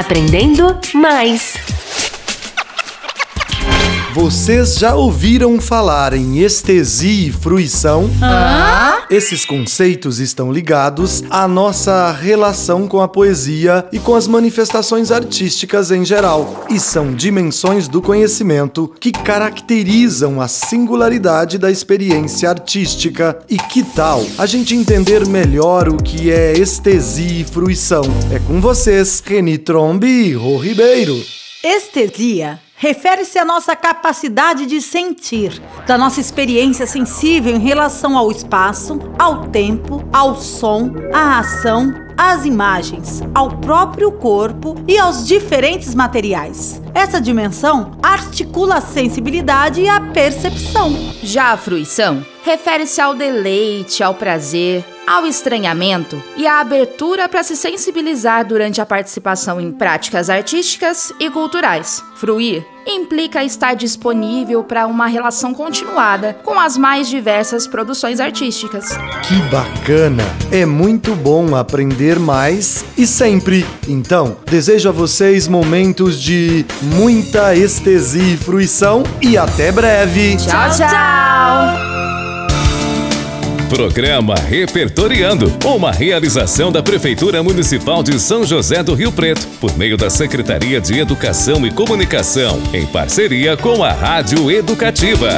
Aprendendo mais. Vocês já ouviram falar em estesia e fruição? Ah? Esses conceitos estão ligados à nossa relação com a poesia e com as manifestações artísticas em geral, e são dimensões do conhecimento que caracterizam a singularidade da experiência artística. E que tal a gente entender melhor o que é estesia e fruição? É com vocês, Reni Trombi e Rô Ribeiro. Estesia refere-se à nossa capacidade de sentir, da nossa experiência sensível em relação ao espaço, ao tempo, ao som, à ação, às imagens, ao próprio corpo e aos diferentes materiais. Essa dimensão articula a sensibilidade e a percepção. Já a fruição refere-se ao deleite, ao prazer, ao estranhamento e à abertura para se sensibilizar durante a participação em práticas artísticas e culturais. Fruir implica estar disponível para uma relação continuada com as mais diversas produções artísticas. Que bacana! É muito bom aprender mais e sempre. Então, desejo a vocês momentos de muita estesia e fruição e até breve. Tchau, tchau! Programa Repertoriando, uma realização da Prefeitura Municipal de São José do Rio Preto, por meio da Secretaria de Educação e Comunicação, em parceria com a Rádio Educativa.